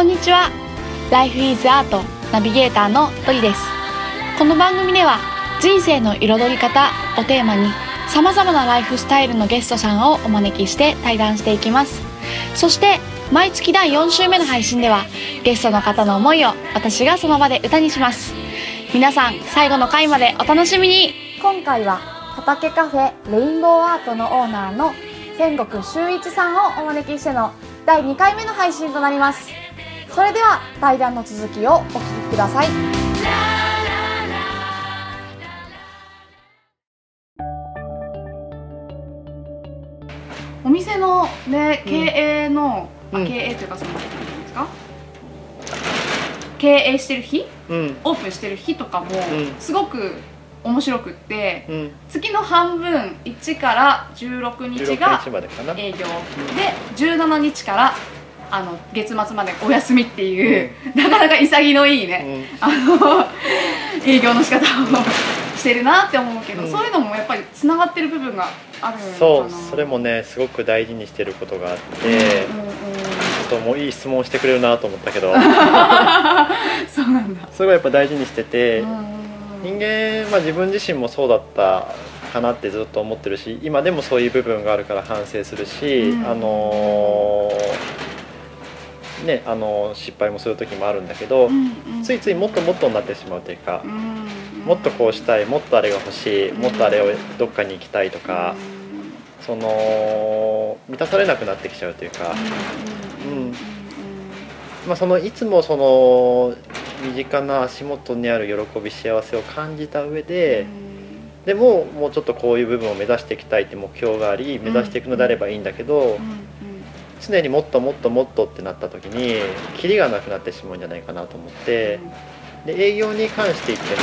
こんにちは。Life is Art ナビゲーターのトリです。この番組では人生の彩り方をテーマに様々なライフスタイルのゲストさんをお招きして対談していきます。そして毎月第4週目の配信ではゲストの方の思いを私がその場で歌にします。皆さん最後の回までお楽しみに。今回は畑カフェレインボーアートのオーナーの天国修一さんをお招きしての第2回目の配信となります。それでは対談の続きをお聞きください。お店のね経営の、うん。あ経営というかその何ていうんですか？経営してる日？うん。オープンしてる日とかもうん。すごく面白くって、うん。月の半分1から16日16が営業。で17日からあの月末までお休みっていう、なかなか潔のいいね、うん。あの営業の仕方をしてるなって思うけど、うん。そういうのもやっぱりつながってる部分があるそうそれもねすごく大事にしてることがあって、うんうんうん。ちょっともういい質問してくれるなと思ったけど。そうなんだ、それはやっぱ大事にしてて、うんうんうん。人間、まあ、自分自身もそうだったかなってずっと思ってるし今でもそういう部分があるから反省するし、うん。あのーねあのー失敗もする時もあるんだけど、うんうん。ついついもっともっとになってしまうというかう、んもっとこうしたいもっとあれが欲しいもっとあれをどっかに行きたいとか、その満たされなくなってきちゃうというか、うんうんうんまあ、そのいつもその身近な足元にある喜び幸せを感じた上で、でももうちょっとこういう部分を目指していきたいって目標があり目指していくのであればいいんだけど、うんうん常にもっともっともっとってなった時にキリがなくなってしまうんじゃないかなと思ってで営業に関して言っても、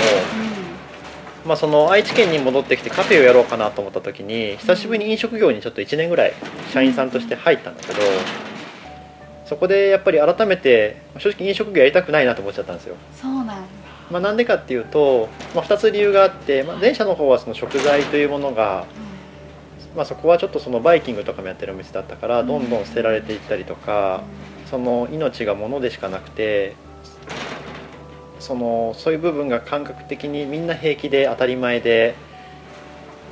まあ、その愛知県に戻ってきてカフェをやろうかなと思った時に久しぶりに飲食業にちょっと1年ぐらい社員さんとして入ったんだけどそこでやっぱり改めて正直飲食業やりたくないなと思っちゃったんですよ。そうなんだまあ、なんでかっていうと、まあ、2つ理由があって、まあ、前者の方はその食材というものが、まあ、そこはちょっとそのバイキングとかもやってるお店だったからどんどん捨てられていったりとかその命が物でしかなくてそのそういう部分が感覚的にみんな平気で当たり前で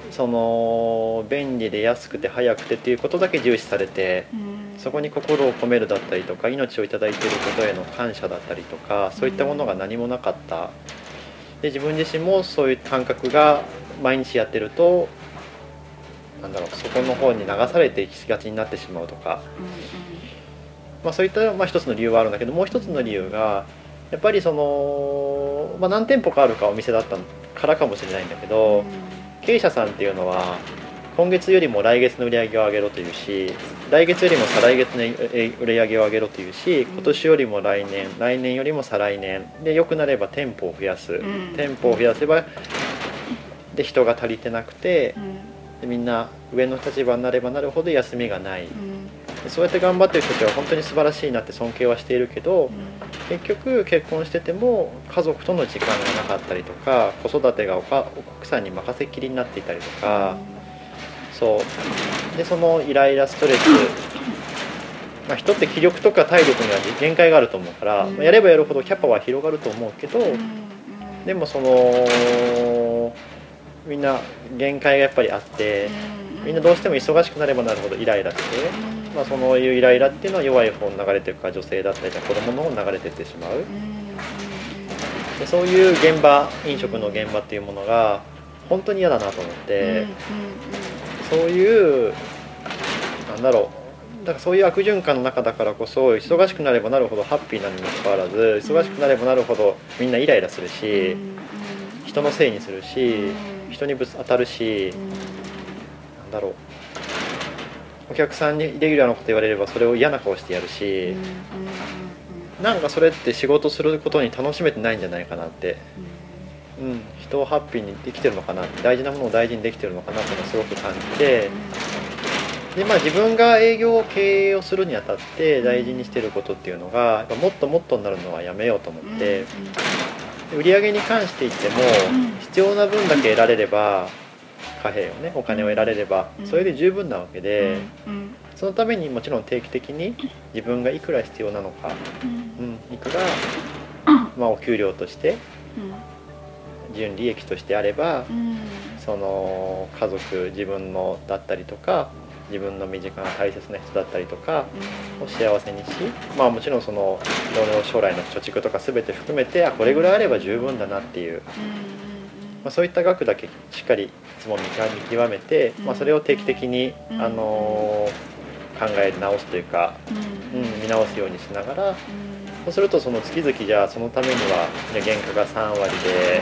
その便利で安くて早くてっていうことだけ重視されて。うんそこに心を込めるだったりとか命をいただいていることへの感謝だったりとかそういったものが何もなかったで自分自身もそういう感覚が毎日やってるとなんだろうそこの方に流されていきがちになってしまうとか、まあ、そういった、まあ、一つの理由はあるんだけどもう一つの理由がやっぱりその、まあ、何店舗かあるかお店だったからかもしれないんだけど、経営者さんっていうのは今月よりも来月の売り上げを上げろというし来月よりも再来月のえ売り上げを上げろというし今年よりも来年来年よりも再来年で良くなれば店舗を増やす、ん。店舗を増やせばで人が足りてなくてでみんな上の立場になればなるほど休みがない。でそうやって頑張ってる人たちは本当に素晴らしいなって尊敬はしているけど結局結婚してても家族との時間がなかったりとか子育てがおか奥さんに任せっきりになっていたりとか。そう。でそのイライラストレス、まあ、人って気力とか体力には限界があると思うから、やればやるほどキャパは広がると思うけど、でもそのみんな限界がやっぱりあってみんなどうしても忙しくなればなるほどイライラして、まあ、そのいうイライラっていうのは弱い方に流れていくか女性だったりとか子供の方に流れていってしまう。でそういう現場飲食の現場っていうものが本当に嫌だなと思って。そういうなんだろう。だからそういう悪循環の中だからこそ忙しくなればなるほどハッピーなのにもかかわらず忙しくなればなるほどみんなイライラするし人のせいにするし人にぶつ当たるしなんだろう。お客さんにイレギュラーなこと言われればそれを嫌な顔してやるしなんかそれって仕事することに楽しめてないんじゃないかなって。うん、人をハッピーにできてるのかな大事なものを大事にできてるのかなっていうのをすごく感じて。で、まあ、自分が営業経営をするにあたって大事にしてることっていうのがもっともっとになるのはやめようと思って。売り上げに関して言ってもうん必要な分だけ得られれば貨幣をねお金を得られればうん。それで十分なわけでそのためにもちろん定期的に自分がいくら必要なのか、うん。うん、いくら、まあ、お給料として純利益としてあればうん。その家族自分のだったりとか自分の身近な大切な人だったりとかを幸せにしまあもちろんそのの将来の貯蓄とか全て含めてあこれぐらいあれば十分だなっていう、まあ、そういった額だけしっかりいつも見極めて、まあ、それを定期的に、うん。あのー考え直すというか、うん、見直すようにしながらそうするとその月々じゃあそのためには、ね、原価が3割で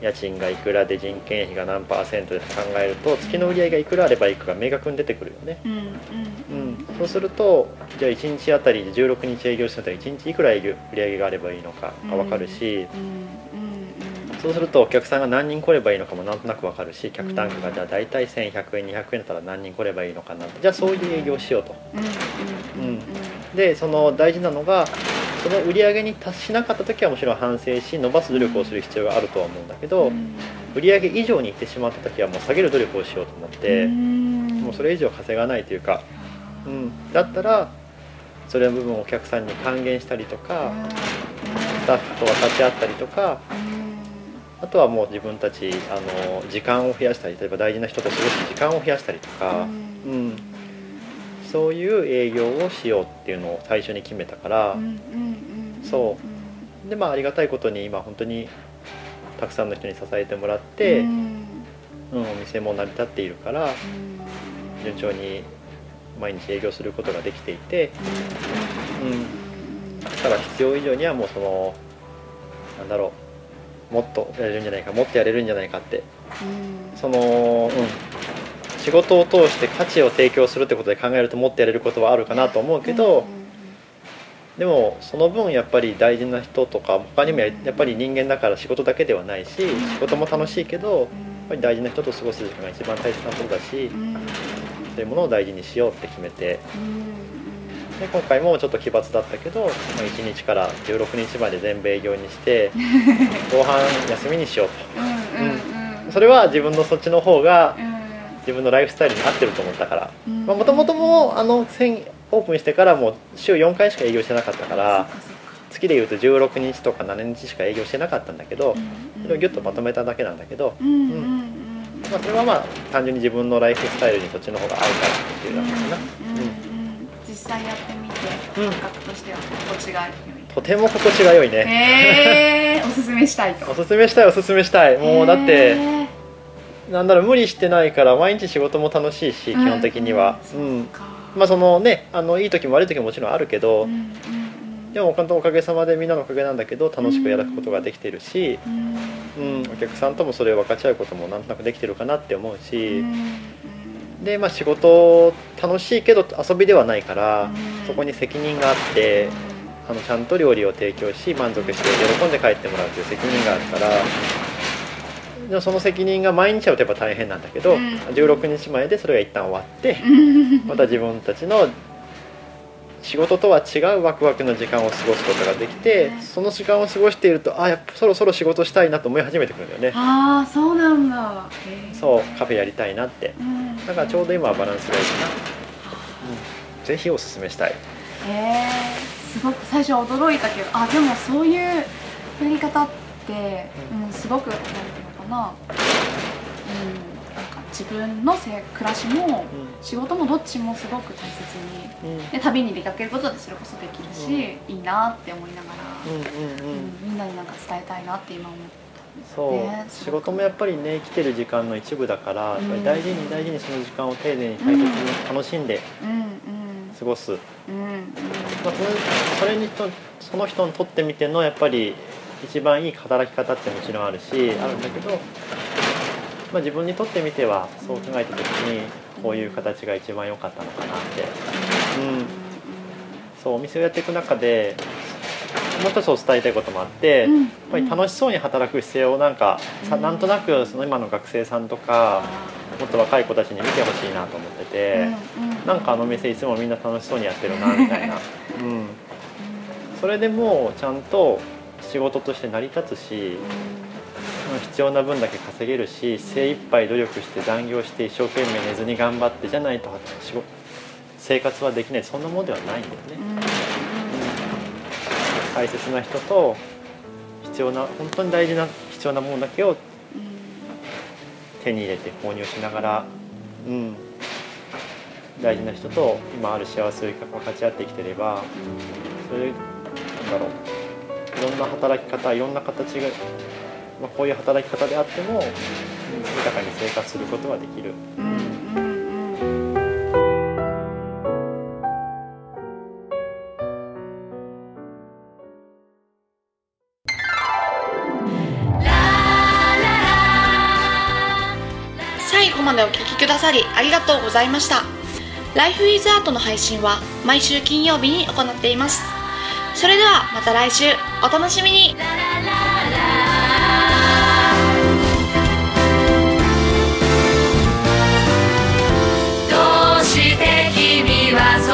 家賃がいくらで人件費が何パーセントで考えると月の売り上げがいくらあればいくか明確に出てくるよね。うん、そうするとじゃあ1日あたり16日営業してたら1日いくら売り上げがあればいいのかが分かるし、そうするとお客さんが何人来ればいいのかもなんとなく分かるし客単価がじゃあ大体1100円200円だったら何人来ればいいのかなじゃあそういう営業をしようと。でその大事なのがその売り上げに達しなかった時はもちろん反省し伸ばす努力をする必要があるとは思うんだけど、売り上げ以上にいってしまった時はもう下げる努力をしようと思って、もうそれ以上稼がないというか、うん、だったらそれの部分をお客さんに還元したりとか、スタッフと分かち合ったりとかあとはもう自分たちあの時間を増やしたり例えば大事な人と過ごす時間を増やしたりとか、うん。そういう営業をしようっていうのを最初に決めたから、そう。でまあありがたいことに今本当にたくさんの人に支えてもらって、うん。お店も成り立っているから順調に毎日営業することができていて、うん、だから必要以上にはもうそのなんだろうもっとやれるんじゃないかもっとやれるんじゃないかって。その、うん、仕事を通して価値を提供するってことで考えるともっとやれることはあるかなと思うけど、でもその分やっぱり大事な人とか他にもややっぱり人間だから仕事だけではないし仕事も楽しいけどやっぱり大事な人と過ごす時間が一番大切なことだしそういうものを大事にしようって決めてで今回もちょっと奇抜だったけど、まあ、1日から16日まで全部営業にして 後半休みにしようと。それは自分のそっちの方が自分のライフスタイルに合ってると思ったから。もともともあの1000オープンしてからもう週4回しか営業してなかったから月でいうと16日とか7日しか営業してなかったんだけどそれをギュッとまとめただけなんだけど、まあ、それはまあ単純に自分のライフスタイルにそっちの方が合うからっていうだけかな、実際やってみて感覚としては心地が良いとても心地が良いね。へえおすすめしたいと。おすすめしたいおすすめしたい。もうだってなんだろう無理してないから毎日仕事も楽しいし基本的には。うんまあそのねあのいい時も悪い時ももちろんあるけど、でも本当おかげさまでみんなのおかげなんだけど楽しくやることができてるし、うん。お客さんともそれを分かち合うこともなんとなくできてるかなって思うし、でまあ仕事楽しいけど遊びではないから、そこに責任があってあのちゃんと料理を提供し満足して喜んで帰ってもらうという責任があるから。でもその責任が毎日はやっぱ大変なんだけど、うん16日前でそれが一旦終わって、また自分たちの仕事とは違うワクワクの時間を過ごすことができてその時間を過ごしているとあやっぱそろそろ仕事したいなと思い始めてくるんだよね。ああそうなんだ。そうカフェやりたいなって。うん。だからちょうど今はバランスがいいかな、うん、ぜひおすすめしたい。へえすごく最初驚いたけどあでもそういうやり方って、うん、すごくなんていうのかな、うん、自分のせ暮らしも仕事もどっちもすごく大切にうん。うんで旅に出かけることでそれこそできるし、いいなって思いながら、うんうんうん。うんみんなになんか伝えたいなって今思っそう、ね仕事もやっぱりね生きてる時間の一部だからやっぱり大事に大事にその時間を丁寧に大切に楽しんで過ごす、うんうん。まあ、それそれにとその人にとってみてのやっぱり一番いい働き方ってもちろんあるしあるんだけど、まあ、自分にとってみてはそう考えた時にこういう形が一番良かったのかなって、うん、そうお店をやっていく中でもう一つお伝えたいこともあって、うん。やっぱり楽しそうに働く姿勢をなんかさうんなんとなくその今の学生さんとかもっと若い子たちに見てほしいなと思ってて。なんかあの店いつもみんな楽しそうにやってるなみたいな、うん、それでもうちゃんと仕事として成り立つし必要な分だけ稼げるし精一杯努力して残業して一生懸命寝ずに頑張ってじゃないと仕事生活はできない。そんなものではないんだよね、大切な人と必要な本当に大事な必要なものだけを手に入れて購入しながら、うん、大事な人と今ある幸せを分かち合って生きてればそれなんだろう。いろんな働き方いろんな形が、まあ、こういう働き方であっても豊かに生活することはできる。最後までお聞きくださりありがとうございました。ライフイズアートの配信は毎週金曜日に行っています。それではまた来週お楽しみに vas